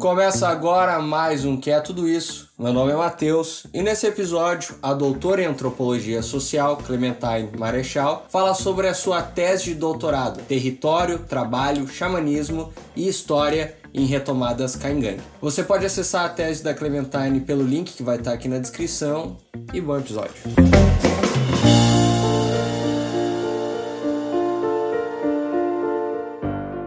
Começa agora mais um Que é Tudo Isso. Meu nome é Matheus e nesse episódio a doutora em Antropologia Social, Clementine Marechal, fala sobre a sua tese de doutorado Território, Trabalho, Xamanismo e História em Retomadas Caingang. Você pode acessar a tese da Clementine pelo link que vai estar aqui na descrição e bom episódio.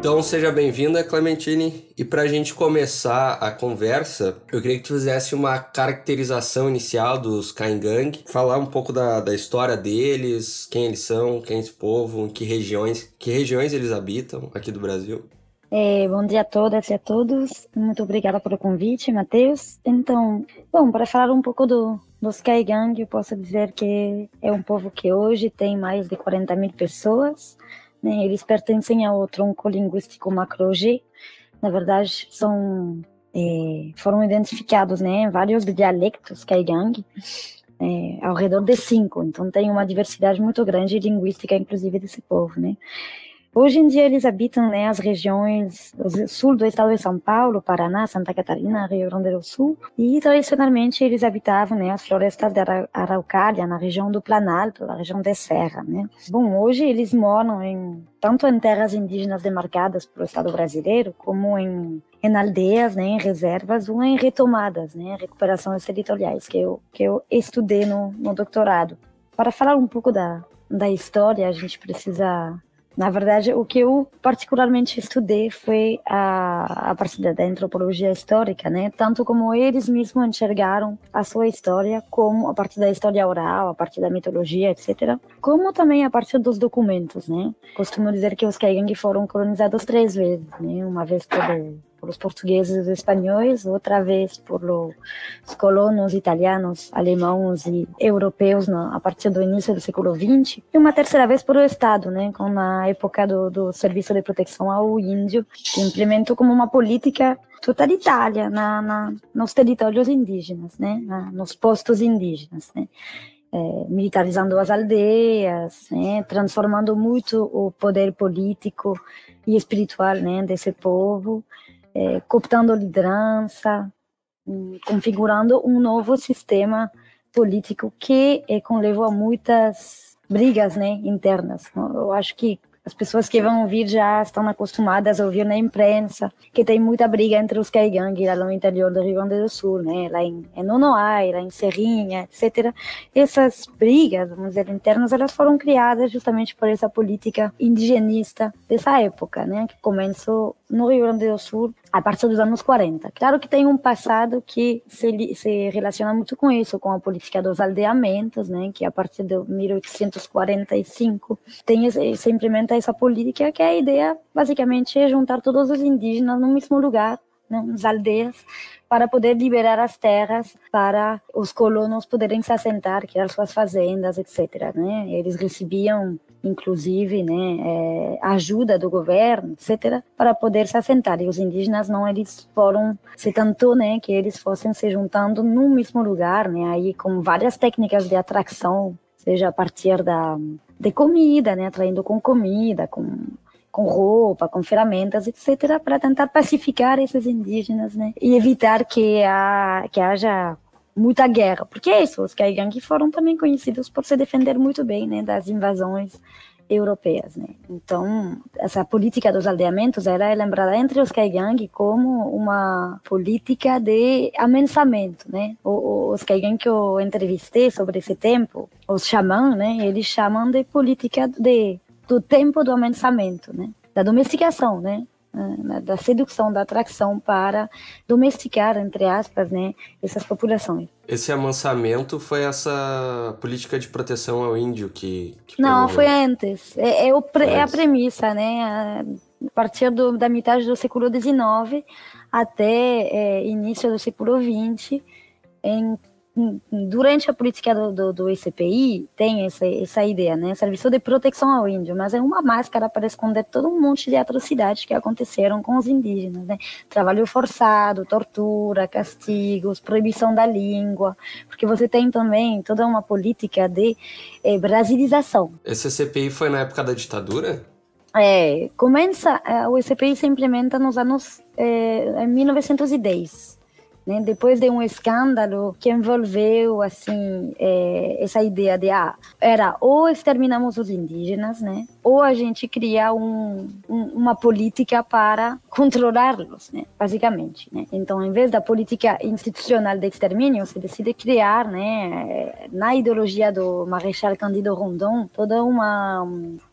Então seja bem-vinda, Clementine. E para a gente começar a conversa, eu queria que tu fizesse uma caracterização inicial dos Kaingang, falar um pouco da, da história deles, quem eles são, quem é esse povo, em que regiões, que regiões eles habitam aqui do Brasil. É, bom dia a todas e a todos. Muito obrigada pelo convite, Matheus. Então, bom, para falar um pouco do, dos Kaigang, eu posso dizer que é um povo que hoje tem mais de 40 mil pessoas né? Eles pertencem ao tronco linguístico macro-G. Na verdade, são é, foram identificados né, vários dialectos Kaigang, é, ao redor de cinco. Então, tem uma diversidade muito grande linguística, inclusive, desse povo. Né? Hoje em dia eles habitam né, as regiões sul do estado de São Paulo, Paraná, Santa Catarina, Rio Grande do Sul, e tradicionalmente eles habitavam né, as florestas de Araucária, na região do Planalto, na região de Serra. Né. Bom, hoje eles moram em, tanto em terras indígenas demarcadas pelo Estado brasileiro, como em, em aldeias, né, em reservas ou em retomadas, né, recuperações territoriais, que eu, que eu estudei no, no doutorado. Para falar um pouco da, da história, a gente precisa na verdade, o que eu particularmente estudei foi a, a parte da antropologia histórica, né? Tanto como eles mesmos enxergaram a sua história, como a parte da história oral, a parte da mitologia, etc. Como também a parte dos documentos, né? Costumo dizer que os Kaigang foram colonizados três vezes, né? Uma vez por por os portugueses e espanhóis, outra vez por os colonos italianos, alemãos e europeus na, a partir do início do século XX, e uma terceira vez por o Estado, né, com a época do, do Serviço de Proteção ao Índio, que implementou como uma política totalitária na, na, nos territórios indígenas, né, na, nos postos indígenas, né. É, militarizando as aldeias, né, transformando muito o poder político e espiritual né, desse povo é, cooptando liderança, hum, configurando um novo sistema político que é, conlevou a muitas brigas né, internas. Eu acho que as pessoas que vão ouvir já estão acostumadas a ouvir na imprensa que tem muita briga entre os Kaigang lá no interior do Rio Grande do Sul, né? lá em, em Nonoai, lá em Serrinha, etc. Essas brigas, vamos dizer, internas, elas foram criadas justamente por essa política indigenista dessa época, né? que começou no Rio Grande do Sul a partir dos anos 40. Claro que tem um passado que se, se relaciona muito com isso, com a política dos aldeamentos, né, que a partir de 1845 tem se implementa essa política que é a ideia basicamente é juntar todos os indígenas no mesmo lugar, né, nas aldeias, para poder liberar as terras para os colonos poderem se assentar, criar suas fazendas, etc. Né? Eles recebiam inclusive, né, é, ajuda do governo, etc., para poder se assentar. E os indígenas não, eles foram, se tentou, né, que eles fossem se juntando no mesmo lugar, né, aí com várias técnicas de atração, seja a partir da de comida, né, atraindo com comida, com com roupa, com ferramentas, etc., para tentar pacificar esses indígenas, né, e evitar que, a, que haja muita guerra, porque é isso, os Kaigang foram também conhecidos por se defender muito bem, né, das invasões europeias, né? Então, essa política dos aldeamentos era lembrada entre os Kaigang como uma política de amensamento, né? Os Kaigang que eu entrevistei sobre esse tempo, os xamãs, né? Eles chamam de política de do tempo do amensamento, né? Da domesticação, né? Né, da sedução, da atração para domesticar, entre aspas, né, essas populações. Esse amansamento foi essa política de proteção ao índio que. que Não, foi antes. É, é, o, é, a premissa, né? A partir do, da metade do século XIX até é, início do século XX, em durante a política do, do, do ECPI, tem essa, essa ideia, né? Serviço de proteção ao índio, mas é uma máscara para esconder todo um monte de atrocidades que aconteceram com os indígenas, né? Trabalho forçado, tortura, castigos, proibição da língua, porque você tem também toda uma política de eh, brasilização. Esse CPI foi na época da ditadura? é, começa, o SPI se implementa nos anos é, em 1910 né? Depois de um escândalo que envolveu assim é, essa ideia de ah, era ou exterminamos os indígenas, né? Ou a gente cria um, um, uma política para controlá-los, né? Basicamente, né? Então, em vez da política institucional de extermínio, se decide criar, né? Na ideologia do Marechal Cândido Rondon, toda uma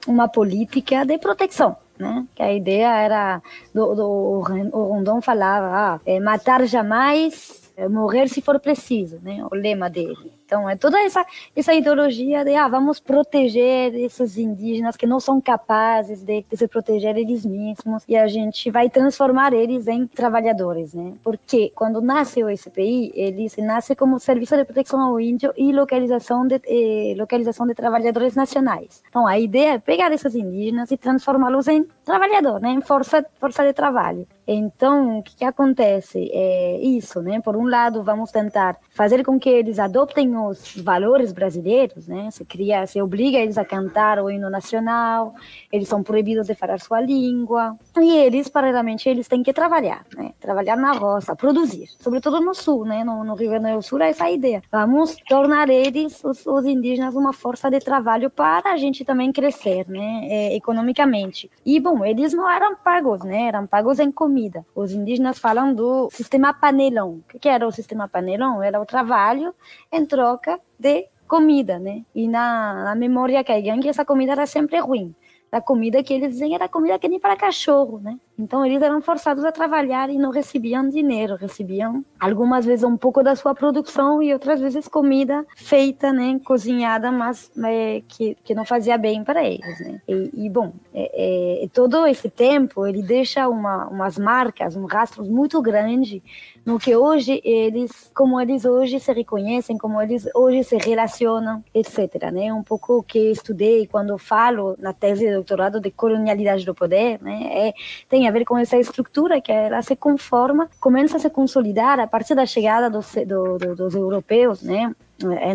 uma política de proteção né? Que a ideia era do, do o Rondon falava, ah, é, matar jamais, é, morrer se for preciso, né? O lema dele. Então, é toda essa, essa ideologia de, ah, vamos proteger esses indígenas que não são capazes de, de, se proteger eles mesmos e a gente vai transformar eles em trabalhadores, né? Porque quando nasce o SPI, ele nasce como Serviço de Proteção ao Índio e localização de, eh, localização de trabalhadores nacionais. Então, a ideia é pegar esses indígenas e transformá-los em trabalhador, né? Em força, força de trabalho. Então, o que, que acontece? É isso, né? Por um lado, vamos tentar fazer com que eles adoptem os valores brasileiros, né? Se cria, se obriga eles a cantar o hino nacional, eles são proibidos de falar sua língua, e eles, paralelamente, eles têm que trabalhar, né? Trabalhar na roça, produzir, sobretudo no sul, né? No, no Rio Grande do Sul é essa ideia. Vamos tornar eles, os, os indígenas, uma força de trabalho para a gente também crescer, né? É, economicamente. E, bom, eles não eram pagos, né? Eram pagos em comida. Os indígenas falam do sistema panelão. O que era o sistema panelão? Era o trabalho em troca de comida, né? E na, na memória caigangue, essa comida era sempre ruim. A comida que eles diziam era comida que nem para cachorro, né? Então eles eram forçados a trabalhar e não recebiam dinheiro, recebiam algumas vezes um pouco da sua produção e outras vezes comida feita, né, cozinhada, mas é, que, que não fazia bem para eles, né? E, e bom, é, é, todo esse tempo ele deixa uma, umas marcas, um rastro muito grande no que hoje eles, como eles hoje se reconhecem, como eles hoje se relacionam, etc. Né? Um pouco o que estudei quando falo na tese de doutorado de colonialidade do poder, né? É, tem a ver com essa estrutura que ela se conforma, começa a se consolidar a partir da chegada dos, do, do, dos europeus, né,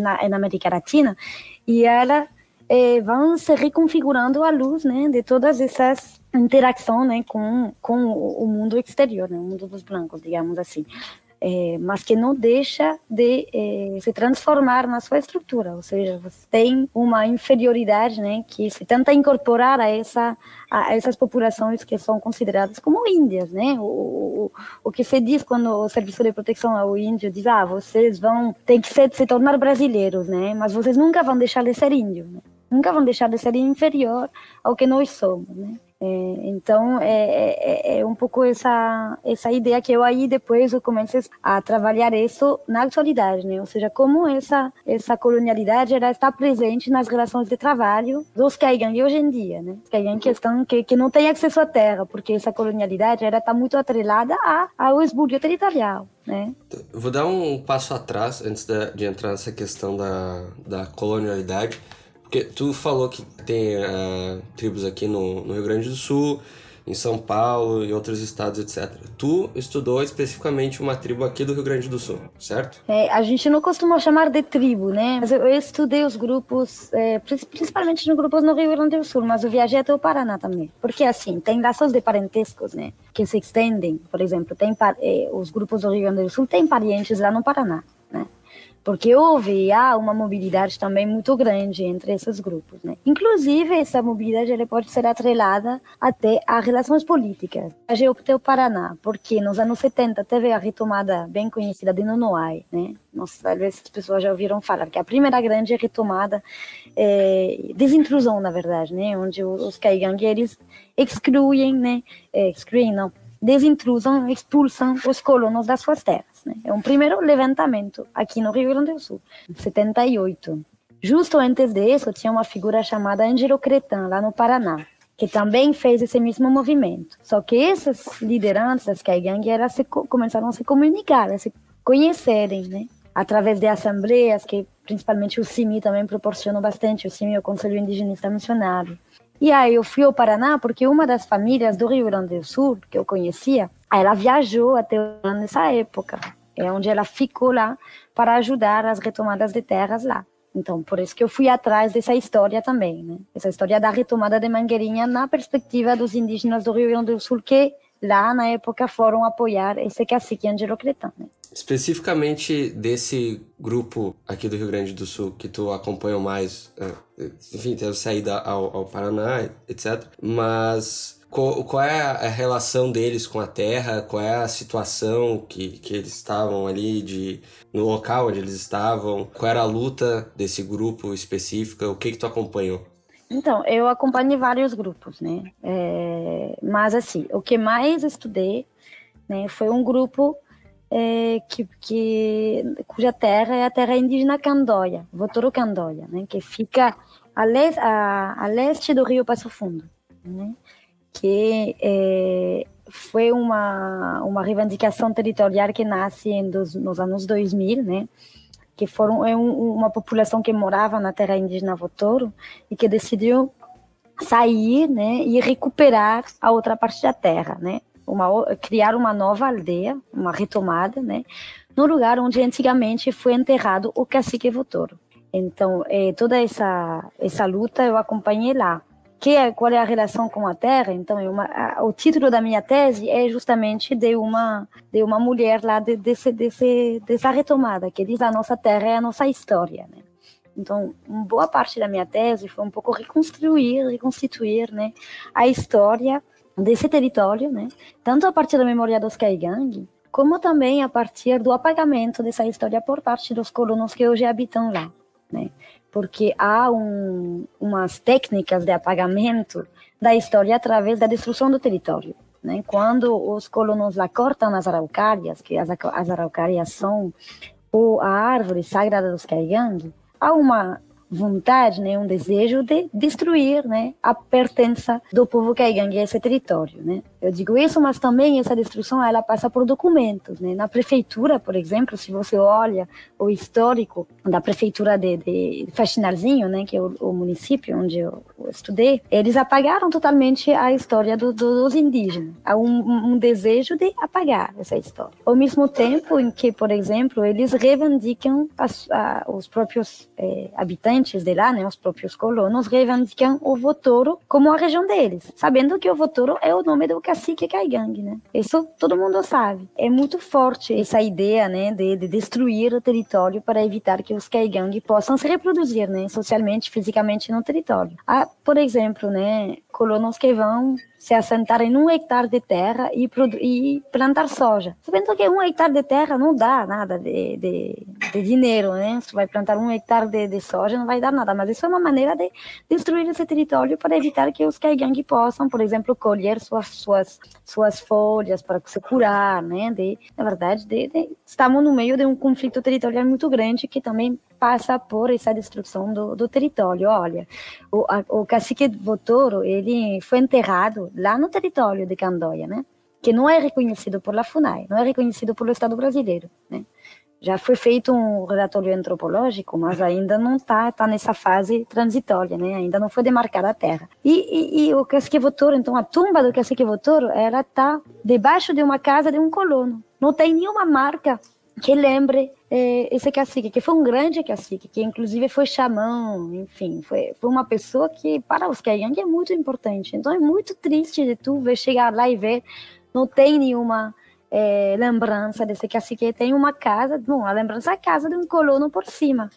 na, na América Latina, e ela é, vão se reconfigurando à luz, né, de todas essas interação, né, com com o mundo exterior, né, o mundo dos brancos, digamos assim é, mas que não deixa de é, se transformar na sua estrutura, ou seja, você tem uma inferioridade, né, que se tenta incorporar a essa a essas populações que são consideradas como índias, né? O, o, o que se diz quando o serviço de proteção ao índio diz, ah, vocês vão ter que se, se tornar brasileiros, né? Mas vocês nunca vão deixar de ser índios, né? nunca vão deixar de ser inferior ao que nós somos, né? É, então é, é, é, um pouco essa essa ideia que eu aí depois eu comecei a trabalhar isso na atualidade, né? Ou seja, como essa essa colonialidade ela está presente nas relações de trabalho dos Kaigan hoje em dia, né? Kaigan que estão que, que não têm acesso à terra, porque essa colonialidade ela está muito atrelada a, ao esbulho territorial. Né? Vou dar um passo atrás antes de, de entrar nessa questão da, da colonialidade porque tu falou que tem uh, tribos aqui no, no Rio Grande do Sul, em São Paulo e outros estados, etc. Tu estudou especificamente uma tribo aqui do Rio Grande do Sul, certo? É, a gente não costuma chamar de tribo, né? Mas eu, estudei os grupos, é, principalmente nos grupos no Rio Grande do Sul, mas eu viajei até o Paraná também. Porque, assim, tem laços de parentescos, né? Que se estendem, por exemplo, tem é, os grupos do Rio Grande do Sul têm parentes lá no Paraná, né? Porque houve há uma mobilidade também muito grande entre esses grupos. Né? Inclusive, essa mobilidade ela pode ser atrelada até a relações políticas. A o Paraná, porque nos anos 70 teve a retomada bem conhecida de Nonoai. Né? Nossa, talvez as pessoas já ouviram falar que a primeira grande retomada, é, desintrusão, na verdade, né? onde os caigangue, eles excluem, né? É, excluem, não, desintrusam, expulsam os colonos das suas terras. Né? É um primeiro levantamento aqui no Rio Grande do Sul, 78. Justo antes disso, tinha uma figura chamada Angelo Cretan, lá no Paraná, que também fez esse mesmo movimento. Só que essas lideranças Kaigang elas se, começaram a se comunicar, a se conhecerem, né? através de assembleias que principalmente o CIMI também proporcionou bastante, o CIMI é o Conselho Indigenista Missionário. E aí eu fui ao Paraná porque uma das famílias do Rio Grande do Sul, que eu conhecia, ela viajou até nessa época, é onde ela ficou lá para ajudar as retomadas de terras lá. Então, por isso que eu fui atrás dessa história também, né? Essa história da retomada de Mangueirinha na perspectiva dos indígenas do Rio Grande do Sul, que lá na época foram apoiar esse cacique Angelo Cretan. Né? Especificamente desse grupo aqui do Rio Grande do Sul que tu acompanhou mais, é, enfim, teve saída ao, ao Paraná, etc. Mas qual, qual, é a relação deles com a terra? Qual é a situação que, que eles estavam ali de no local onde eles estavam? Qual era a luta desse grupo específico? O que que tu acompanhou? Então, eu acompanhei vários grupos, né? É, mas, assim, o que mais estudei né, foi um grupo é, que, que, cuja terra é a terra indígena Candoia, Votoro Candoia, né? Que fica a, a, a leste do Rio Passo Fundo, né? Que é, foi uma, uma reivindicação territorial que nasce dos, nos anos 2000, né? Que foram é um, uma população que morava na terra indígena Votoro e que decidiu sair, né, e recuperar a outra parte da terra, né, uma criar uma nova aldeia, uma retomada, né, no lugar onde antigamente foi enterrado o cacique Votoro. Então, é, toda essa essa luta eu acompanhei lá que é, qual é a relação com a Terra. Então, é a, o título da minha tese é justamente de uma de uma mulher lá de, desse, desse, dessa retomada que diz a nossa Terra é a nossa história. Né? Então, boa parte da minha tese foi um pouco reconstruir, reconstituir, né, a história desse território, né, tanto a partir da memória dos Kaigang, como também a partir do apagamento dessa história por parte dos colonos que hoje habitam lá, né porque há um, umas técnicas de apagamento da história através da destruição do território. Né? Quando os colonos lá cortam as araucárias, que as, as araucárias são a árvore sagrada dos Caigangue, há uma vontade, né, um desejo de destruir, né, a pertença do povo caigangue a esse território, né. Eu digo isso, mas também essa destruição ela passa por documentos, né. Na prefeitura, por exemplo, se você olha o histórico da prefeitura de, de Faxinarzinho, né, que é o, o município onde eu, eu, estudei, eles apagaram totalmente a história do, do, dos indígenas. Há um, um desejo de apagar essa história. Ao mesmo tempo em que, por exemplo, eles reivindicam as, a, os próprios é, habitantes de lá, né, os próprios colonos, reivindicam o Votoro como a região deles, sabendo que o Votoro é o nome do cacique Caigangue, né? Isso todo mundo sabe. É muito forte essa ideia, né, de, de destruir o território para evitar que os Caigangue possam se reproduzir, né, socialmente, fisicamente no território. Há, por exemplo, né, colonos que vão se assentar em um hectare de terra e, e plantar soja. Sabendo que um hectare de terra não dá nada de, de, de dinheiro, né? Se vai plantar um hectare de, de, soja, não vai dar nada. Mas isso é uma maneira de destruir esse território para evitar que os caigangue possam, por exemplo, colher suas, suas, suas folhas para se curar, né? De, na verdade, de, de, estamos no meio de um conflito territorial muito grande que também passa por essa destruição do, do território. Olha, o, a, o cacique Votoro, ele foi enterrado lá no território de Candoia, né? Que não é reconhecido por la FUNAI, não é reconhecido pelo Estado brasileiro, né? Já foi feito um relatório antropológico, mas ainda não está tá nessa fase transitória, né? Ainda não foi demarcada a terra. E, e, e o cacique Votoro, então a tumba do cacique Votoro, ela está debaixo de uma casa de um colono. Não tem nenhuma marca que lembre é, esse cacique, que foi um grande cacique, que inclusive foi xamã, enfim, foi, foi uma pessoa que para os Kaiyang é muito importante. Então é muito triste de tu ver chegar lá e ver, não tem nenhuma é, lembrança desse cacique, tem uma casa, bom, a lembrança é a casa de um colono por cima,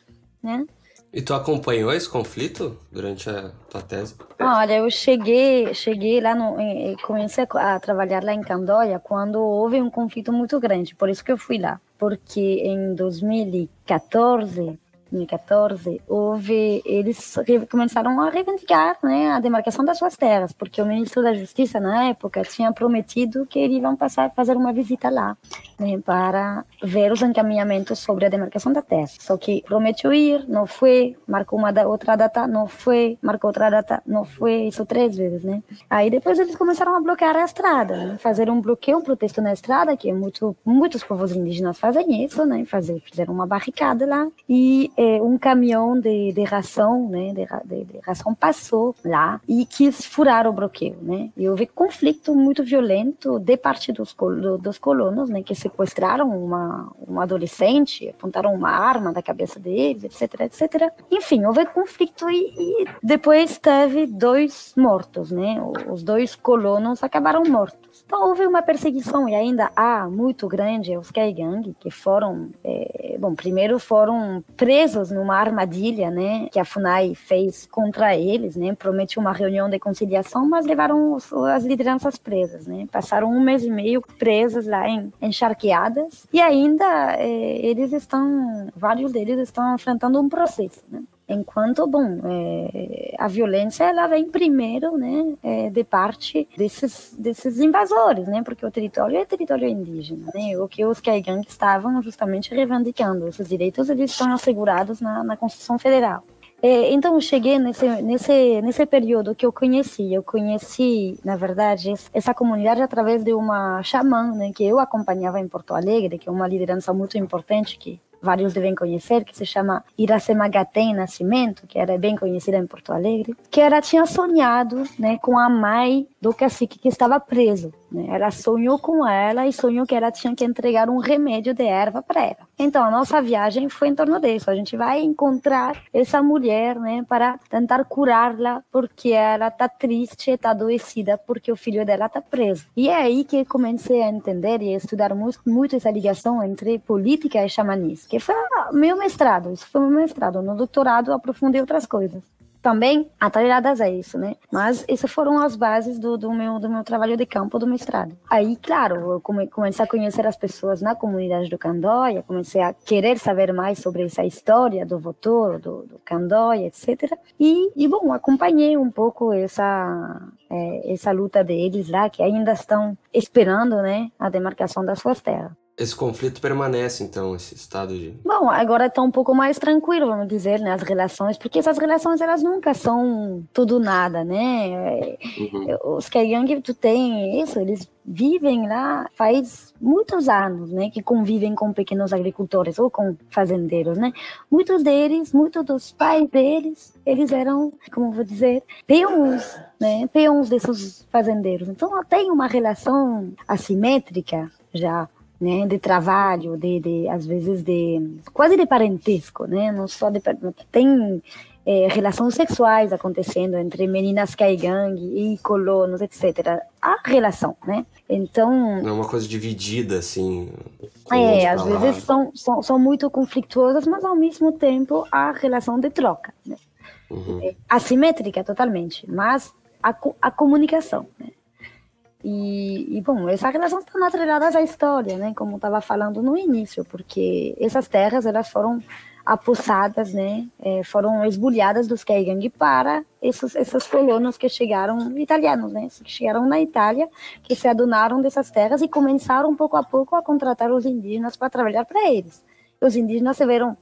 né? E tu acompanhou esse conflito durante a tua tese? Olha, eu cheguei, cheguei lá no, comecei a trabalhar lá em Candoia quando houve um conflito muito grande, por isso que eu fui lá, porque em 2014 2014, houve, eles começaram a reivindicar né, a demarcação das suas terras, porque o ministro da Justiça, na época, tinha prometido que eles iam passar, fazer uma visita lá né, para ver os encaminhamentos sobre a demarcação da terra. Só que prometeu ir, não foi, marcou uma outra data, não foi, marcou outra data, não foi, isso três vezes, né? Aí depois eles começaram a bloquear a estrada, né, fazer um bloqueio, um protesto na estrada, que muito, muitos povos indígenas fazem isso, né? Fazer, fizeram uma barricada lá e é, um caminhão de, de ração, né, de, de, ração passou lá e quis furar o bloqueio, né? E houve conflito muito violento de parte dos, dos colonos, né, que sequestraram uma, uma adolescente, apontaram uma arma da cabeça deles, etc, etc. Enfim, houve conflito e, e depois teve dois mortos, né? Os dois colonos acabaram mortos. Então houve uma perseguição e ainda há muito grande os Kaigang, que foram, é, bom, primeiro foram presos numa armadilha, né, que a FUNAI fez contra eles, né, prometeu uma reunião de conciliação, mas levaram os, as lideranças presas, né, passaram um mês e meio presos lá em encharqueadas e ainda é, eles estão, vários deles estão enfrentando um processo, né. Enquanto, bom, é, a violência ela vem primeiro, né, é, de parte desses, desses invasores, né, porque o território é território indígena, né, o que os Kaigang estavam justamente reivindicando, esses direitos eles estão assegurados na, na Constituição Federal. É, então, cheguei nesse, nesse, nesse período que eu conheci. Eu conheci, na verdade, essa comunidade através de uma xamã, né, que eu acompanhava em Porto Alegre, que é uma liderança muito importante que vários devem conhecer, que se chama Iracema Gatem Nascimento, que era bem conhecida em Porto Alegre, que ela tinha sonhado né, com a mãe do cacique que estava preso. Né? Ela sonhou com ela e sonhou que ela tinha que entregar um remédio de erva para ela. Então, a nossa viagem foi em torno disso. A gente vai encontrar essa mulher né, para tentar curá-la, porque ela está triste, está adoecida, porque o filho dela está preso. E é aí que comecei a entender e a estudar muito, muito essa ligação entre política e xamanismo, que foi meu mestrado. Isso foi meu mestrado. No doutorado, aprofundei outras coisas também atreladas a isso, né? Mas essas foram as bases do, do, meu, do meu trabalho de campo do mestrado. Aí, claro, eu comecei a conhecer as pessoas na comunidade do Candóia, comecei a querer saber mais sobre essa história do votor, do, do Candóia, etc. E, e, bom, acompanhei um pouco essa, é, essa luta deles lá, que ainda estão esperando, né, a demarcação das suas terras. Esse conflito permanece, então, esse estado de. Bom, agora está um pouco mais tranquilo, vamos dizer, né? As relações, porque essas relações elas nunca são tudo nada, né? Uhum. Os Kaiyang, tu tem isso, eles vivem lá faz muitos anos, né? Que convivem com pequenos agricultores ou com fazendeiros, né? Muitos deles, muitos dos pais deles, eles eram, como vou dizer, peões, né? Peões desses fazendeiros. Então, tem uma relação assimétrica já né, de trabalho, de, de às vezes de quase de parentesco, né, não só de tem é, relações sexuais acontecendo entre meninas caigang e colonos, etc. Há relação, né? Então. É uma coisa dividida, assim. É, às vezes são, são, são muito conflituosas, mas ao mesmo tempo há relação de troca. Né? Uhum. É, assimétrica totalmente, mas a, a comunicação. Né? E, e, bom, essa relação está atrelada à história, né? Como estava falando no início, porque essas terras elas foram apossadas, né? É, foram esbulhadas dos Kaigang para esses, esses colonos que chegaram, italianos, né? Que chegaram na Itália, que se adonaram dessas terras e começaram pouco a pouco a contratar os indígenas para trabalhar para eles. Os indígenas se viram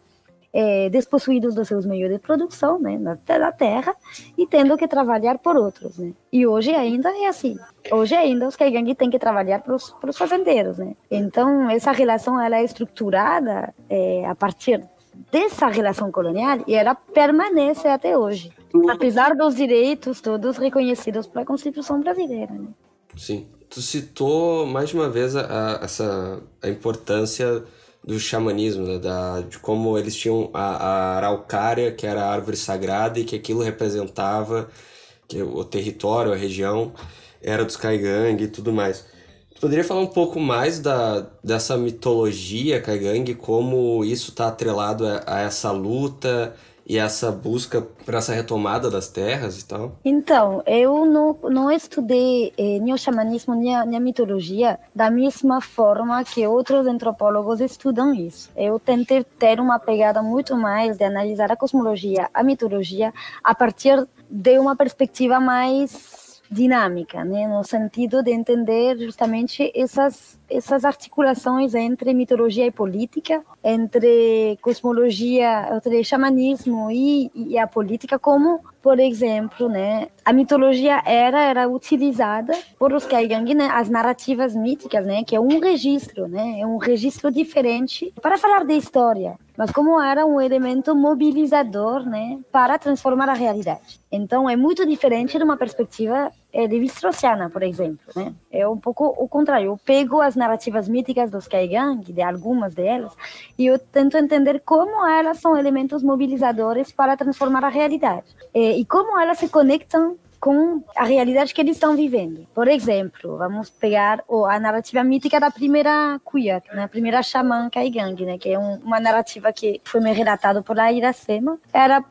é, despossuídos dos seus meios de produção, né, na, terra, e tendo que trabalhar por outros, né. E hoje ainda é assim. Hoje ainda os Kaigang têm que trabalhar para os fazendeiros, né. Então, essa relação ela é estruturada é, a partir dessa relação colonial e ela permanece até hoje, apesar dos direitos todos reconhecidos pela Constituição brasileira. Né? Sim. Tu citou mais uma vez a, a, essa a importância do xamanismo, né? da, de como eles tinham a, a araucária, que era a árvore sagrada, e que aquilo representava que o território, a região, era dos Kaigang e tudo mais. Poderia falar um pouco mais da, dessa mitologia Kaigang, como isso está atrelado a, a essa luta e essa busca para essa retomada das terras e tal? Então, eu não, não estudei eh, nem o xamanismo nem a, nem a, mitologia da mesma forma que outros antropólogos estudam isso. Eu tentei ter uma pegada muito mais de analisar a cosmologia, a mitologia, a partir de uma perspectiva mais dinâmica, né? no sentido de entender justamente essas, essas articulações entre mitologia e política, entre cosmologia, entre xamanismo e, e a política, como por exemplo, né, a mitologia era era utilizada por os Kaigang, né, as narrativas míticas, né, que é um registro, né, é um registro diferente. Para falar de história, mas como era um elemento mobilizador, né, para transformar a realidade. Então é muito diferente de uma perspectiva é, de Vistrociana, por exemplo, né? É um pouco o contrário. Eu pego as narrativas míticas dos Kaigang, de algumas delas, e eu tento entender como elas são elementos mobilizadores para transformar a realidade. É, e como elas se conectam com a realidade que eles estão vivendo. Por exemplo, vamos pegar a narrativa mítica da primeira cuia, né, a primeira xamã Kaigang, né, que é um, uma narrativa que foi me relatado por Iracema. Era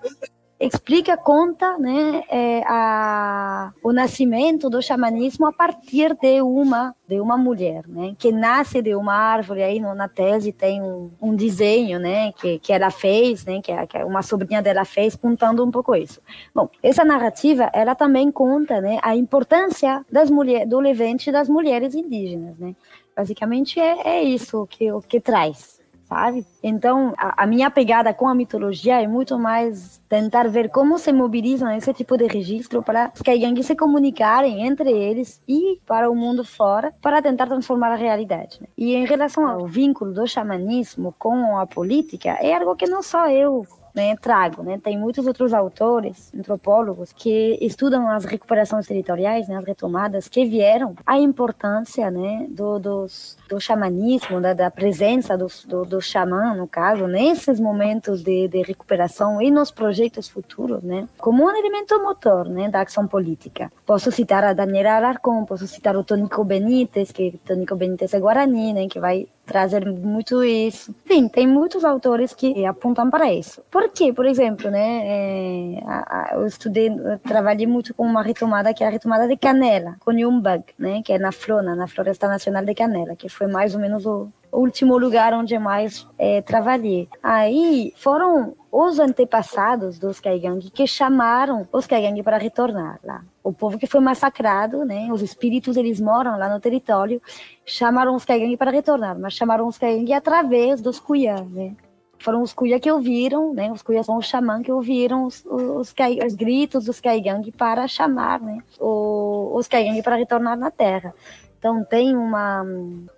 explica, conta né, é, a, o nascimento do xamanismo a partir de uma de uma mulher, né, que nasce de uma árvore. Aí na tese tem um, um, desenho, né, que, que ela fez, né, que, que uma sobrinha dela fez, contando um pouco isso. Bom, essa narrativa ela também conta, né, a importância das mulheres do levante das mulheres indígenas, né. Basicamente é, é isso que o que traz sabe? Então, a, a, minha pegada com a mitologia é muito mais tentar ver como se mobilizam esse tipo de registro para que Kaigangue se comunicarem entre eles e para o mundo fora para tentar transformar a realidade. Né? E em relação ao vínculo do xamanismo com a política, é algo que não só eu né, trago. Né? Tem muitos outros autores, antropólogos, que estudam as recuperações territoriais, né, as retomadas, que vieram a importância né, do, dos, do xamanismo, da, da presença do, do, do, xamã, no caso, nesses momentos de, de recuperação e nos projetos futuros, né, como um elemento motor né, da ação política. Posso citar a Daniela Alarcón, posso citar o Tônico Benítez, que Tônico Benítez é Guarani, né, que vai trazer muito isso. Enfim, tem muitos autores que apontam para isso. Por quê? Por exemplo, né, é, a, a, eu estudei, eu trabalhei muito com uma retomada que é a retomada de Canela, com Yumbag, né, que é na Frona, na Floresta Nacional de Canela, que foi mais ou menos o, último lugar onde mais é, trabalhei. Aí foram os antepassados dos Kaigang que chamaram os Kaigang para retornar lá. O povo que foi massacrado, né, os espíritos eles moram lá no território, chamaram os Kaigang para retornar, mas chamaram os Kaigang através dos Kuyá, né? Foram os Kuya que ouviram, né? Os Kuya são os xamã que ouviram os, os, os gritos dos Kaigang para chamar, né? O, os Kaigang para retornar na terra. Então tem uma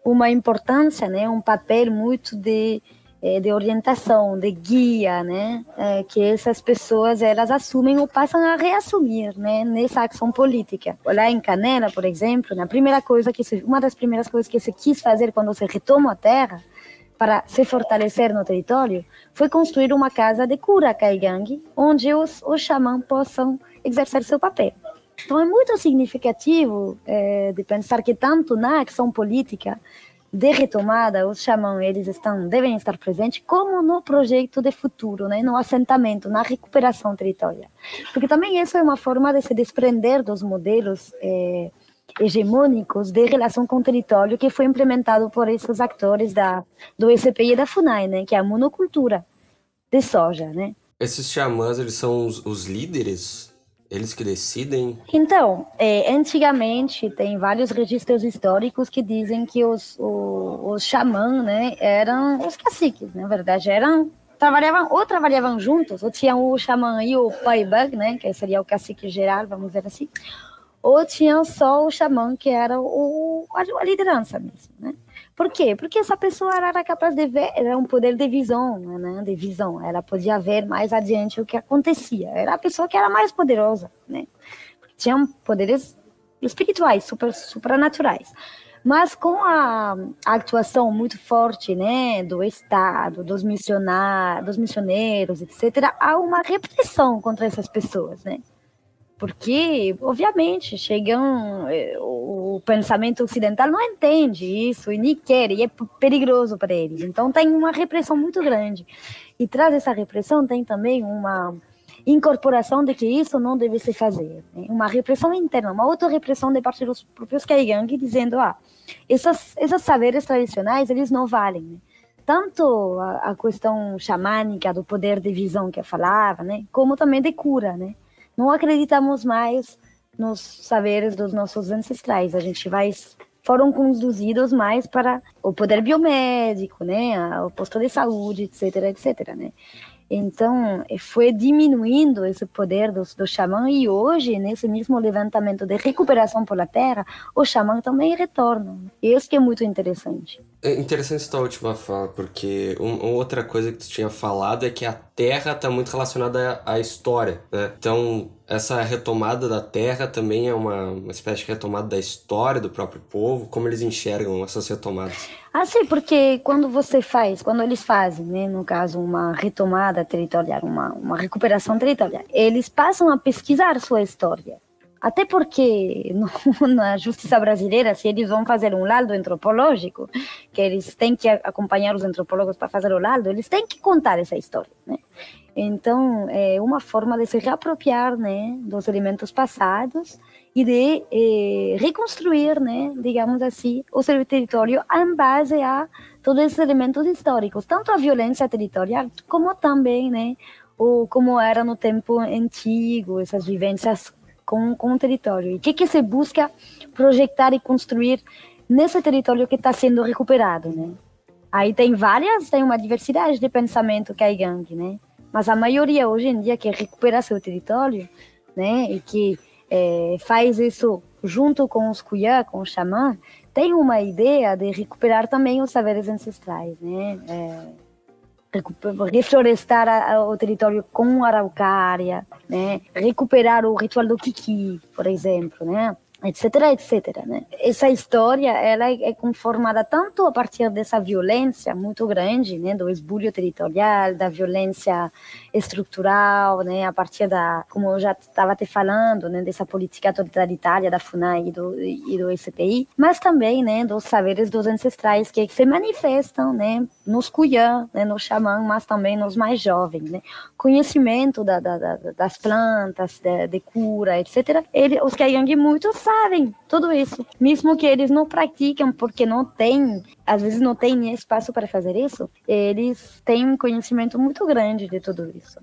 uma importância, né, um papel muito de eh, de orientação, de guia, né, é, que essas pessoas elas assumem ou passam a reassumir, né, nessa ação política. Lá em Canela, por exemplo, na primeira coisa que se, uma das primeiras coisas que se quis fazer quando se retoma a terra para se fortalecer no território foi construir uma casa de cura caigangue, onde os os xamãs possam exercer seu papel. Então é muito significativo é, de pensar que tanto na ação política de retomada, os xamãs eles estão devem estar presentes, como no projeto de futuro, né, no assentamento, na recuperação territorial, porque também isso é uma forma de se desprender dos modelos é, hegemônicos de relação com o território que foi implementado por esses atores da do ECPI e da Funai, né, que é a monocultura de soja, né. Esses xamãs eles são os, os líderes eles que decidem? Então, é, antigamente tem vários registros históricos que dizem que os, os, os xamãs, né, eram os caciques, na verdade, eram trabalhavam ou trabalhavam juntos, ou tinham o xamã e o paibag, né, que seria o cacique geral, vamos dizer assim, ou tinham só o xamã que era o, a liderança mesmo, né? Por quê? Porque essa pessoa era capaz de ver, era um poder de visão, né? De visão. Ela podia ver mais adiante o que acontecia. Era a pessoa que era mais poderosa, né? Tinha poderes espirituais, super, supranaturais. Mas com a, a, atuação muito forte, né, do Estado, dos missionários, dos missioneiros, etc., há uma repressão contra essas pessoas, né? Porque, obviamente, chegam. Eh, o pensamento ocidental não entende isso e nem quer, e é perigoso para eles. Então, tem uma repressão muito grande. E traz dessa repressão tem também uma incorporação de que isso não deve se fazer. Né? Uma repressão interna, uma autorrepressão de parte dos próprios Kaigang, dizendo: ah, essas, esses saberes tradicionais, eles não valem. Né? Tanto a, a, questão xamânica, do poder de visão que eu falava, né? como também de cura, né? Não acreditamos mais nos saberes dos nossos ancestrais. A gente vai foram conduzidos mais para o poder biomédico, né, o posto de saúde, etc, etc, né. Então, foi diminuindo esse poder do, do xamã e hoje, nesse mesmo levantamento de recuperação pela terra, o xamã também retorna. Isso que é muito interessante. É interessante essa última fala, porque uma outra coisa que tu tinha falado é que a terra está muito relacionada à, história, né? Então, essa retomada da terra também é uma, uma espécie de retomada da história do próprio povo, como eles enxergam essas retomadas. Ah, sim, porque quando você faz, quando eles fazem, né, no caso, uma retomada territorial, uma, uma recuperação territorial, eles passam a pesquisar sua história. Até porque no, na justiça brasileira, se eles vão fazer um laudo antropológico, que eles têm que acompanhar os antropólogos para fazer o laudo, eles têm que contar essa história, né? Então, é uma forma de se reapropriar, né, dos elementos passados e de eh, reconstruir, né, digamos assim, o seu território em base a todos esses elementos históricos, tanto a violência territorial como também, né, o como era no tempo antigo, essas vivências com, com o território. E o que, que se busca projetar e construir nesse território que está sendo recuperado, né? Aí tem várias, tem uma diversidade de pensamento que é gangue, né? Mas a maioria hoje em dia que recupera seu território, né, e que é, faz isso junto com os cuyá, com o xamã, tem uma ideia de recuperar também os saberes ancestrais, né? É, reflorestar o território com araucária, né? recuperar o ritual do Kiki, por exemplo, né? Etc, etc. Né? Essa história ela é conformada tanto a partir dessa violência muito grande, né, do esbulho territorial, da violência estrutural, né, a partir da, como eu já estava te falando, né, dessa política totalitária da FUNAI e do, e do SPI, mas também, né, dos saberes dos ancestrais que se manifestam, né, nos cuyã, né, no xamã, mas também nos mais jovens, né, conhecimento da, da, da, das plantas, de, de, cura, etc. Ele, os Kayang muitos sabem tudo isso, mesmo que eles não praticam porque não tem, às vezes não tem espaço para fazer isso, eles têm um conhecimento muito grande de tudo isso.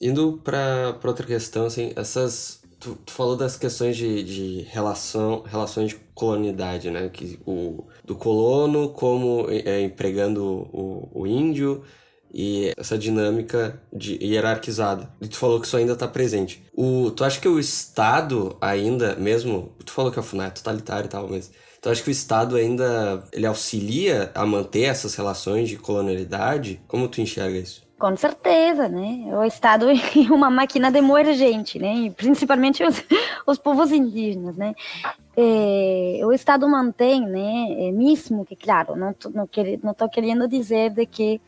Indo para outra questão, assim, essas Tu, tu, falou das questões de, de relação, relações de colonidade, né? Que o, do colono como é, empregando o, o índio e essa dinâmica de hierarquizada. E tu falou que isso ainda está presente. O, tu acha que o Estado ainda, mesmo, tu falou que a FUNAI é totalitário e tal, mas tu acha que o Estado ainda ele auxilia a manter essas relações de colonialidade? Como tu enxerga isso? Com certeza, né? O Estado é uma máquina de moer gente, né? Principalmente os, os povos indígenas, né? É, o Estado mantém, né? É, mesmo que, claro, não estou não, não querendo dizer de que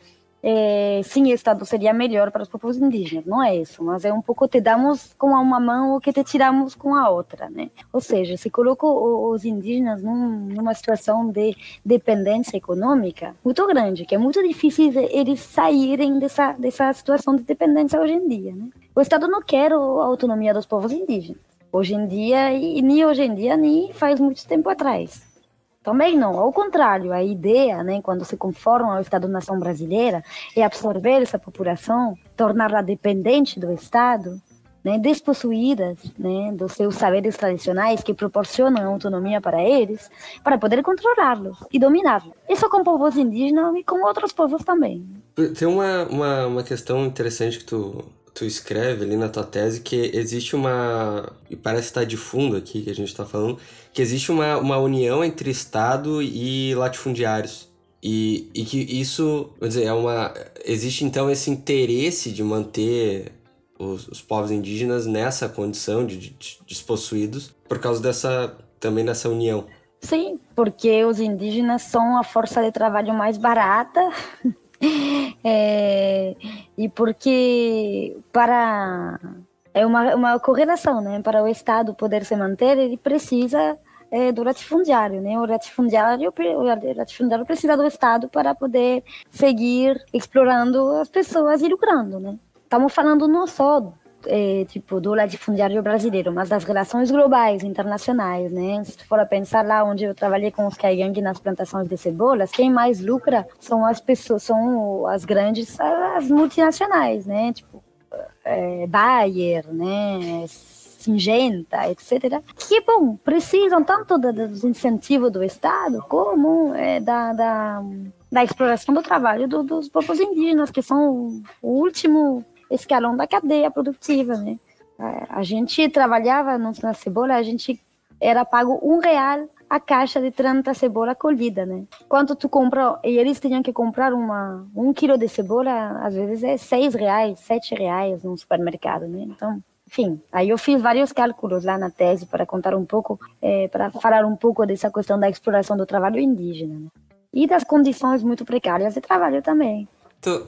é, sim, o Estado seria melhor para os povos indígenas, não é isso, mas é um pouco te damos com uma mão o que te tiramos com a outra, né? Ou seja, se coloca os indígenas num, numa situação de dependência econômica muito grande, que é muito difícil eles saírem dessa, dessa situação de dependência hoje em dia, né? O Estado não quer a autonomia dos povos indígenas, hoje em dia, e nem hoje em dia, nem faz muito tempo atrás. Também não, ao contrário, a ideia, né, quando se conforma ao Estado-nação brasileira, é absorver essa população, torná-la dependente do Estado, né, despossuídas né, dos seus saberes tradicionais que proporcionam autonomia para eles, para poder controlá-los e dominá-los. Isso com povos indígenas e com outros povos também. Tem uma, uma, uma questão interessante que tu tu escreve ali na tua tese que existe uma. E parece estar de fundo aqui que a gente está falando, que existe uma, uma união entre Estado e latifundiários. E, e que isso, quer dizer, é uma. Existe então esse interesse de manter os, os povos indígenas nessa condição de, de despossuídos por causa dessa. também dessa união. Sim, porque os indígenas são a força de trabalho mais barata É, e porque para é uma, uma correlação, né? Para o Estado poder se manter, ele precisa é, do latifundiário, né? O latifundiário, o latifundiário precisa do Estado para poder seguir explorando as pessoas e lucrando, né? Estamos falando não só é, tipo, do latifundiário brasileiro, mas das relações globais, internacionais, né? Se tu for a pensar lá onde eu trabalhei com os Kaigang nas plantações de cebolas, quem mais lucra são as pessoas, são as grandes, as multinacionais, né? Tipo, é, Bayer, né? Singenta, etc., que, bom, precisam tanto dos incentivos do Estado como é, da, da da exploração do trabalho do, dos povos indígenas, que são o último escalão da cadeia produtiva, né? A gente trabalhava na cebola, a gente era pago um real a caixa de 30 cebola colhida, né? Quanto tu compra, e eles tinham que comprar uma, um quilo de cebola, às vezes é seis reais, sete reais no supermercado, né? Então, enfim, aí eu fiz vários cálculos lá na tese para contar um pouco, é, para falar um pouco dessa questão da exploração do trabalho indígena, né? E das condições muito precárias de trabalho também. Então,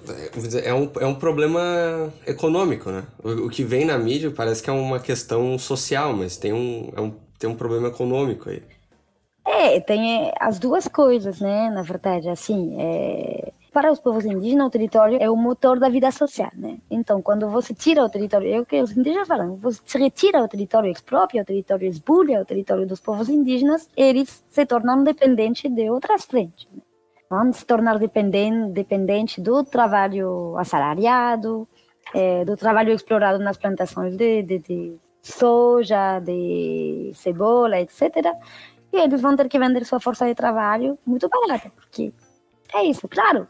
é um, é um problema econômico, né? O, o, que vem na mídia parece que é uma questão social, mas tem um, é um, tem um problema econômico aí. É, tem é, as duas coisas, né? Na verdade, assim, é... para os povos indígenas, o território é o motor da vida social, né? Então, quando você tira o território, é o que os indígenas falam, você retira o território, expropria o território, esbulha o território dos povos indígenas, eles se tornam dependentes de outras frentes. Né? Vão se tornar dependentes dependente do trabalho assalariado, é, do trabalho explorado nas plantações de, de, de, soja, de cebola, etc. E eles vão ter que vender sua força de trabalho muito barata, porque é isso, claro.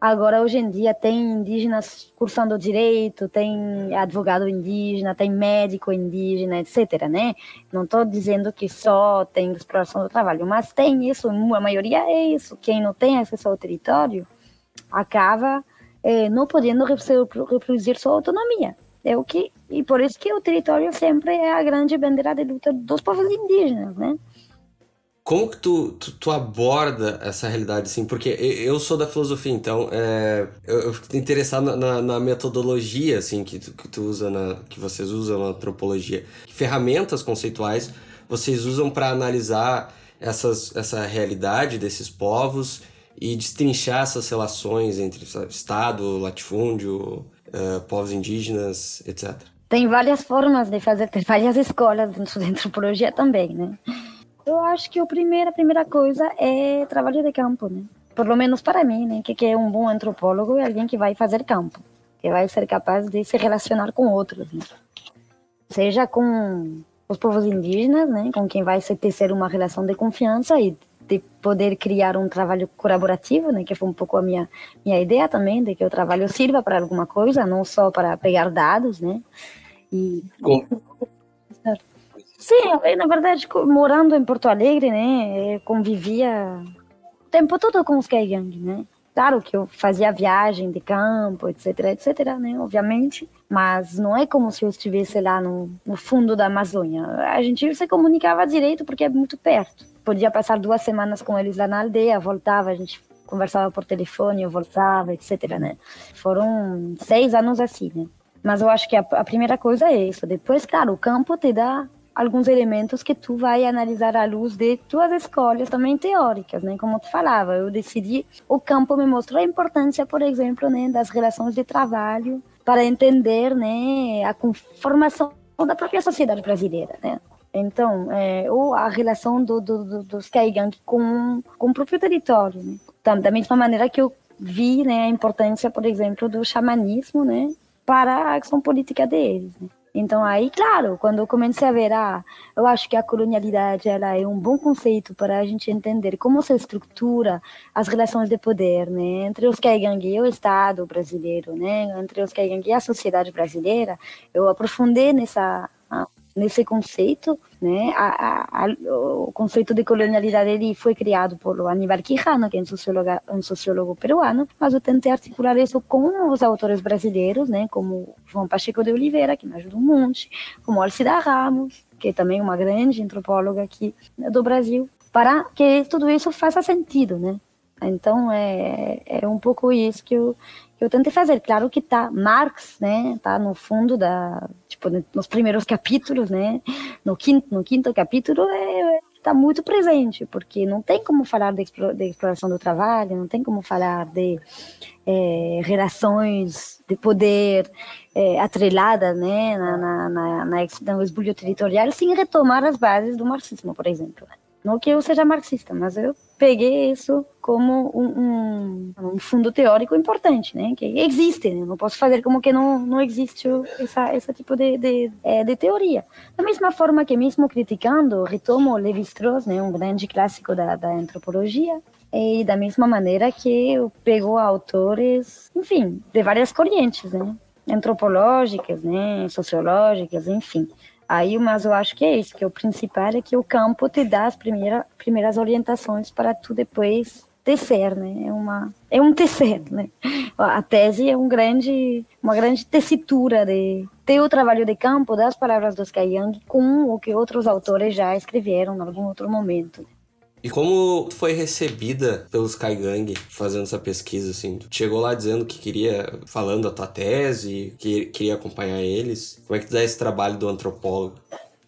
Agora, hoje em dia, tem indígenas cursando direito, tem advogado indígena, tem médico indígena, etc. Né? Não estou dizendo que só tem exploração do trabalho, mas tem isso, a maioria é isso. Quem não tem acesso ao território acaba é, não podendo reproduzir sua autonomia. É o que, e por isso que o território sempre é a grande bandeira de luta dos povos indígenas, né? Como que tu, tu, tu, aborda essa realidade, assim? Porque eu sou da filosofia, então é, eu, eu fico interessado na, na, metodologia, assim, que tu, que tu usa, na, que vocês usam na antropologia. Que ferramentas conceituais vocês usam para analisar essas, essa realidade desses povos e destrinchar essas relações entre sabe, Estado, latifúndio, uh, povos indígenas, etc. Tem várias formas de fazer, tem várias escolas dentro da antropologia também, né? Eu acho que o primeiro, a primeira coisa é trabalho de campo, né? Por menos para mim, né? Que, que é um bom antropólogo é alguém que vai fazer campo, que vai ser capaz de se relacionar com outros, né? Seja com os povos indígenas, né? Com quem vai se tecer uma relação de confiança e de poder criar um trabalho colaborativo, né, que foi um pouco a minha minha ideia também, de que o trabalho sirva para alguma coisa, não só para pegar dados, né? E Com... Sim, eu, na verdade, morando em Porto Alegre, né, convivia o tempo todo com os Kaigang, né? Claro que eu fazia viagem de campo, etc, etc, né, obviamente, mas não é como se eu estivesse lá no, no fundo da Amazônia. A gente se comunicava direito porque é muito perto. Podia passar duas semanas com eles lá na aldeia, voltava, a gente conversava por telefone, eu voltava, etc, né? Foram seis anos assim, né? Mas eu acho que a, a primeira coisa é isso. Depois, claro, o campo te dá alguns elementos que tu vai analisar à luz de tuas escolhas também teóricas, né? Como tu falava, eu decidi, o campo me mostrou a importância, por exemplo, né, das relações de trabalho para entender, né, a conformação da própria sociedade brasileira, né? Então, é, ou a relação do, do, do, dos Kaigang com, com o próprio território, né? Da mesma maneira que eu vi né, a importância, por exemplo, do xamanismo, né, para a ação política deles. Né? Então aí, claro, quando eu comecei a ver, ah, eu acho que a colonialidade ela é um bom conceito para a gente entender como se estrutura as relações de poder, né, entre os Kaigang e o Estado brasileiro, né, entre os Kaigang e a sociedade brasileira. Eu aprofundei nessa nesse conceito, né? A, a, o conceito de colonialidade ele foi criado por Aníbal Quijano, que é um sociólogo, um sociólogo peruano, mas eu tentei articular isso com os autores brasileiros, né? Como João Pacheco de Oliveira, que me ajuda um monte, como Alcida Ramos, que é também uma grande antropóloga aqui do Brasil, para que tudo isso faça sentido, né? Então é, é um pouco isso que eu eu tentei fazer. Claro que tá Marx, né? Tá no fundo da, tipo, nos primeiros capítulos, né? No quinto, no quinto capítulo é, está muito presente, porque não tem como falar de, exploração do trabalho, não tem como falar de é, relações de poder é, atrelada né, na, na, na, na, no esbulho territorial, sem retomar as bases do marxismo, por exemplo. Não que eu seja marxista, mas eu peguei isso como um, um, um, fundo teórico importante, né? Que existe, né? Não posso fazer como que não, não existe essa, esse tipo de, de, é, de teoria. Da mesma forma que mesmo criticando, retomo Levi-Strauss, né? Um grande clássico da, da antropologia, e da mesma maneira que eu pego autores, enfim, de várias correntes, né? Antropológicas, né? Sociológicas, enfim. Aí, mas eu acho que é isso, que o principal é que o campo te dá as primeiras, primeiras orientações para tu depois tecer, né? É uma é um tecer, né? A tese é um grande uma grande tessitura de ter o trabalho de campo das palavras dos Kayang com o que outros autores já escreveram em algum outro momento. E como foi recebida pelos Kaigang fazendo essa pesquisa, assim? Chegou lá dizendo que queria, falando a tua tese, que queria acompanhar eles. Como é que tu dá esse trabalho do antropólogo?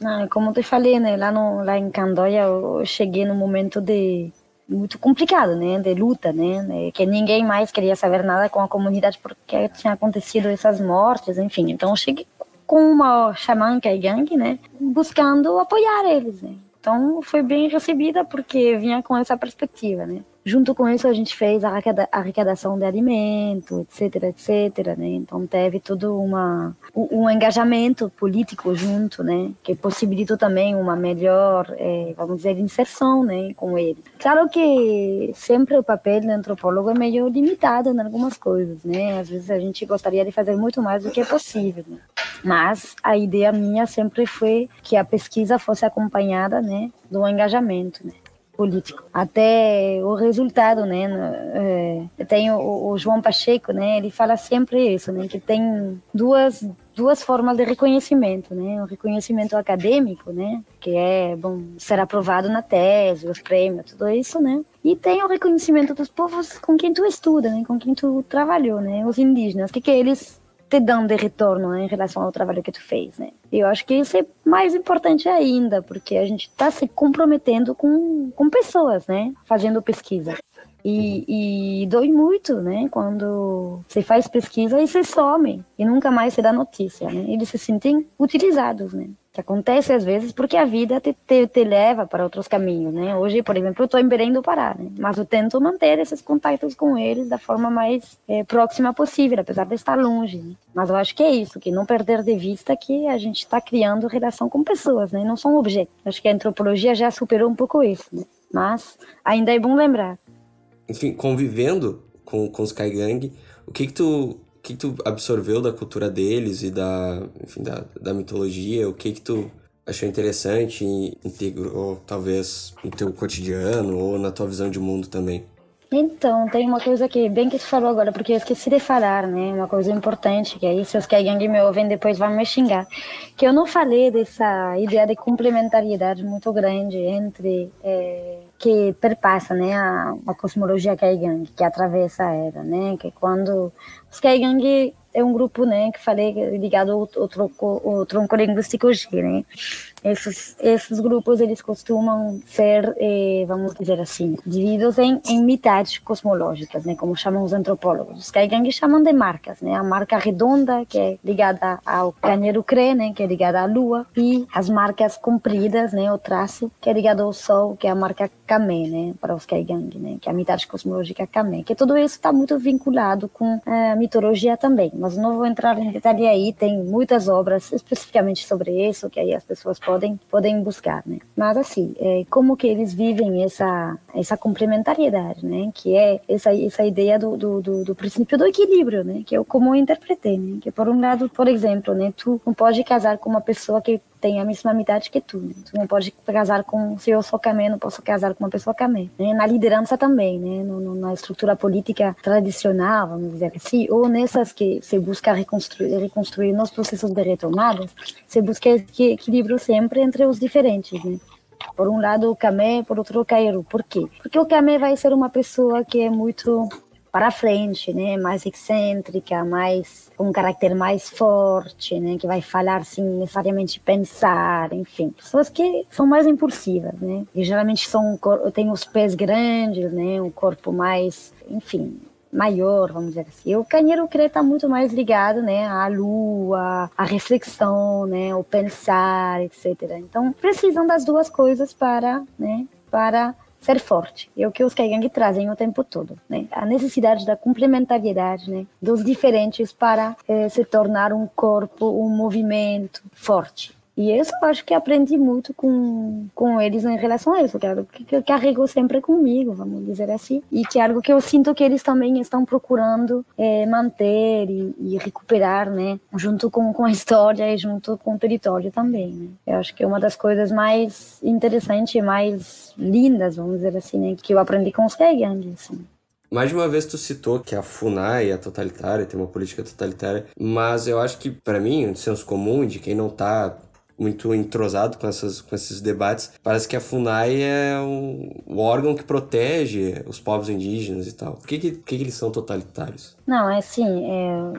Ah, como te falei, né? Lá, no, lá em Candoia eu cheguei num momento de muito complicado, né? De luta, né? Que ninguém mais queria saber nada com a comunidade porque tinha acontecido essas mortes, enfim. Então eu cheguei com uma xamã Kaigang, né? Buscando apoiar eles, né? Então foi bem recebida porque vinha com essa perspectiva, né? Junto com isso a gente fez a arrecadação de alimento, etc, etc, né? Então teve todo uma um engajamento político junto, né? Que possibilitou também uma melhor, é, vamos dizer, inserção, né? Com ele. Claro que sempre o papel do antropólogo é meio limitado em algumas coisas, né? Às vezes a gente gostaria de fazer muito mais do que é possível, né? Mas a ideia minha sempre foi que a pesquisa fosse acompanhada, né? Do engajamento, né? Político. Até o resultado, né? É, tem o, o, João Pacheco, né? Ele fala sempre isso, né? Que tem duas duas formas de reconhecimento, né? O reconhecimento acadêmico, né? Que é bom ser aprovado na tese, os prêmios, tudo isso, né? E tem o reconhecimento dos povos com quem tu estuda, né? Com quem tu trabalhou, né? Os indígenas, que que eles te dão de retorno né, em relação ao trabalho que tu fez, né? E eu acho que isso é mais importante ainda, porque a gente está se comprometendo com, com pessoas, né? Fazendo pesquisa. E, e dói muito, né? Quando você faz pesquisa e você some e nunca mais se dá notícia, né? Eles se sentem utilizados, né? que acontece às vezes porque a vida te, te, te leva para outros caminhos, né? Hoje, por exemplo, eu estou em Belém do Pará, né? Mas eu tento manter esses contatos com eles da forma mais é, próxima possível, apesar de estar longe. Né? Mas eu acho que é isso, que não perder de vista que a gente está criando relação com pessoas, né? Não são objetos. Acho que a antropologia já superou um pouco isso, né? Mas ainda é bom lembrar. Enfim, convivendo com, com os Kaigang, o que que tu que, que tu absorveu da cultura deles e da, enfim, da, da mitologia? O que que tu achou interessante e integrou, talvez, no teu cotidiano ou na tua visão de mundo também? Então, tem uma coisa que, bem que tu falou agora, porque eu esqueci de falar, né? Uma coisa importante, que aí se os Kaigang me ouvem depois vão me xingar. Que eu não falei dessa ideia de complementariedade muito grande entre é, que perpassa né, a, a cosmologia Kaigang, que atravessa a era, né, que quando os Kaigang é um grupo, né, que falei ligado ao, ao, tronco, ao tronco linguístico G, né, esses, esses grupos eles costumam ser, eh, vamos dizer assim, divididos em, em mitades cosmológicas, né, como chamam os antropólogos. Os Kaigang chamam de marcas, né, a marca redonda que é ligada ao canheiro Crê, né, que é ligada à Lua, e as marcas compridas, né, o traço que é ligado ao Sol, que é a marca Kame, né, para os Kaigang, né, que é a mitade cosmológica Kame. Que tudo isso está muito vinculado com eh, a mitologia também, mas não vou entrar em detalhe aí. Tem muitas obras especificamente sobre isso que aí as pessoas podem podem buscar, né? Mas assim, é, como que eles vivem essa essa complementariedade, né? Que é essa essa ideia do, do, do, do princípio do equilíbrio, né? Que eu como eu interpretei, né? Que por um lado, por exemplo, né? Tu não pode casar com uma pessoa que tem a mesma idade que tu. Né? Tu não pode casar com, se eu sou camé, não posso casar com uma pessoa camé. Né? Na liderança também, né? No, no, na estrutura política tradicional, vamos dizer assim, ou nessas que se busca reconstruir, reconstruir nos processos de retomadas, se busca equilíbrio sempre entre os diferentes, né? Por um lado o camé, por outro o cairo. Por quê? Porque o camé vai ser uma pessoa que é muito para frente, né? Mais excêntrica, mais um caráter mais forte, né? Que vai falar sem necessariamente pensar, enfim, pessoas que são mais impulsivas, né? E geralmente são têm os pés grandes, né? O corpo mais, enfim, maior, vamos dizer assim. O canheiro crê está muito mais ligado, né, à lua, à reflexão, né, o pensar, etc. Então, precisam das duas coisas para, né, para ser forte. É o que os Kaigang trazem o tempo todo, né? A necessidade da complementariedade, né? Dos diferentes para eh, se tornar um corpo, um movimento forte. E eu acho que aprendi muito com, com eles em relação a isso, que, que carregou sempre comigo, vamos dizer assim. E que é algo que eu sinto que eles também estão procurando é, manter e, e, recuperar, né? Junto com, com a história e junto com o território também, né? Eu acho que é uma das coisas mais interessantes e mais lindas, vamos dizer assim, né? Que eu aprendi com os Kaigang, assim. Mais de uma vez tu citou que a FUNAI é totalitária, tem uma política totalitária, mas eu acho que, para mim, o senso comum de quem não tá muito entrosado com, essas, com esses debates. Parece que a FUNAI é o, órgão que protege os povos indígenas e tal. Por que, que, que, que eles são totalitários? Não, é assim, é,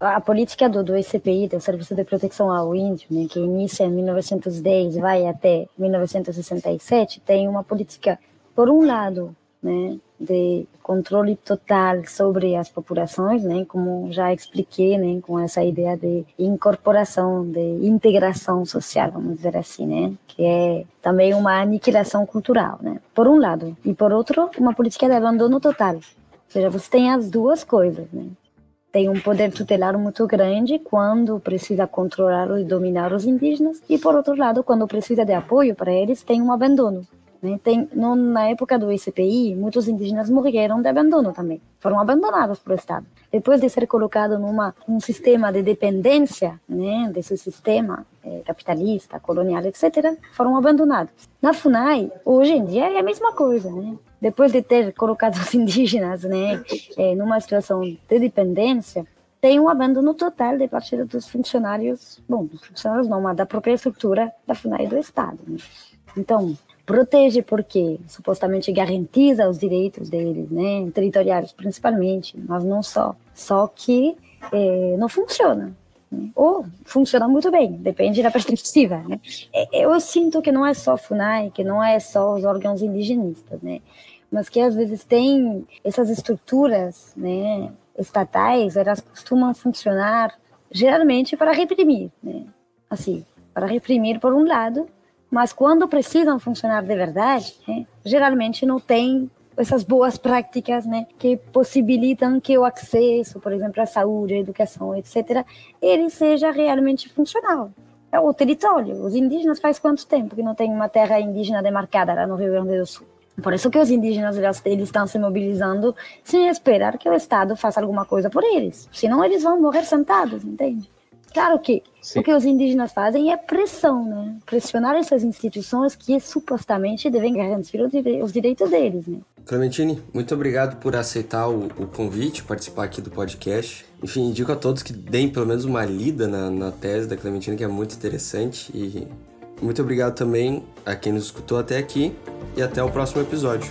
a política do, do ECPI, do Serviço de Proteção ao Índio, né, que inicia em 1910 e vai até 1967, tem uma política, por um lado, né, de controle total sobre as populações, né, como já expliquei, né, com essa ideia de incorporação, de integração social, vamos dizer assim, né, que é também uma aniquilação cultural, né, por um lado, e por outro, uma política de abandono total. Ou seja, você tem as duas coisas, né. Tem um poder tutelar muito grande quando precisa controlar e dominar os indígenas, e por outro lado, quando precisa de apoio para eles, tem um abandono? Tem, no, na época do ICPI, muitos indígenas morreram de abandono também. Foram abandonados pelo Estado. Depois de ser colocado numa um sistema de dependência, né, desse sistema é, capitalista, colonial, etc., foram abandonados. Na FUNAI, hoje em dia é a mesma coisa, né? Depois de ter colocado os indígenas, né, é, numa situação de dependência, tem um abandono total de parte dos funcionários, bom, dos funcionários não, mas da própria estrutura da FUNAI do Estado. Né? Então, protege porque supostamente garantiza os direitos deles, né, territoriais principalmente, mas não só. Só que é, não funciona. Né? Ou funciona muito bem, depende da perspectiva. Né? É, eu sinto que não é só FUNAI, que não é só os órgãos indigenistas, né? mas que às vezes tem essas estruturas né, estatais, elas costumam funcionar geralmente para reprimir, né? assim, para reprimir por um lado mas quando precisam funcionar de verdade, né, geralmente não tem essas boas práticas, né, que possibilitam que o acesso, por exemplo, à saúde, à educação, etc., ele seja realmente funcional. É o território. Os indígenas faz quanto tempo que não tem uma terra indígena demarcada lá no Rio Grande do Sul? Por isso que os indígenas eles estão se mobilizando sem esperar que o Estado faça alguma coisa por eles. Senão eles vão morrer sentados, entende? Claro que Sim. o que os indígenas fazem é pressão, né? Pressionar essas instituições que supostamente devem garantir os direitos deles, né? Clementine, muito obrigado por aceitar o, o, convite, participar aqui do podcast. Enfim, indico a todos que deem pelo menos uma lida na, na tese da Clementine, que é muito interessante. E muito obrigado também a quem nos escutou até aqui e até o próximo episódio.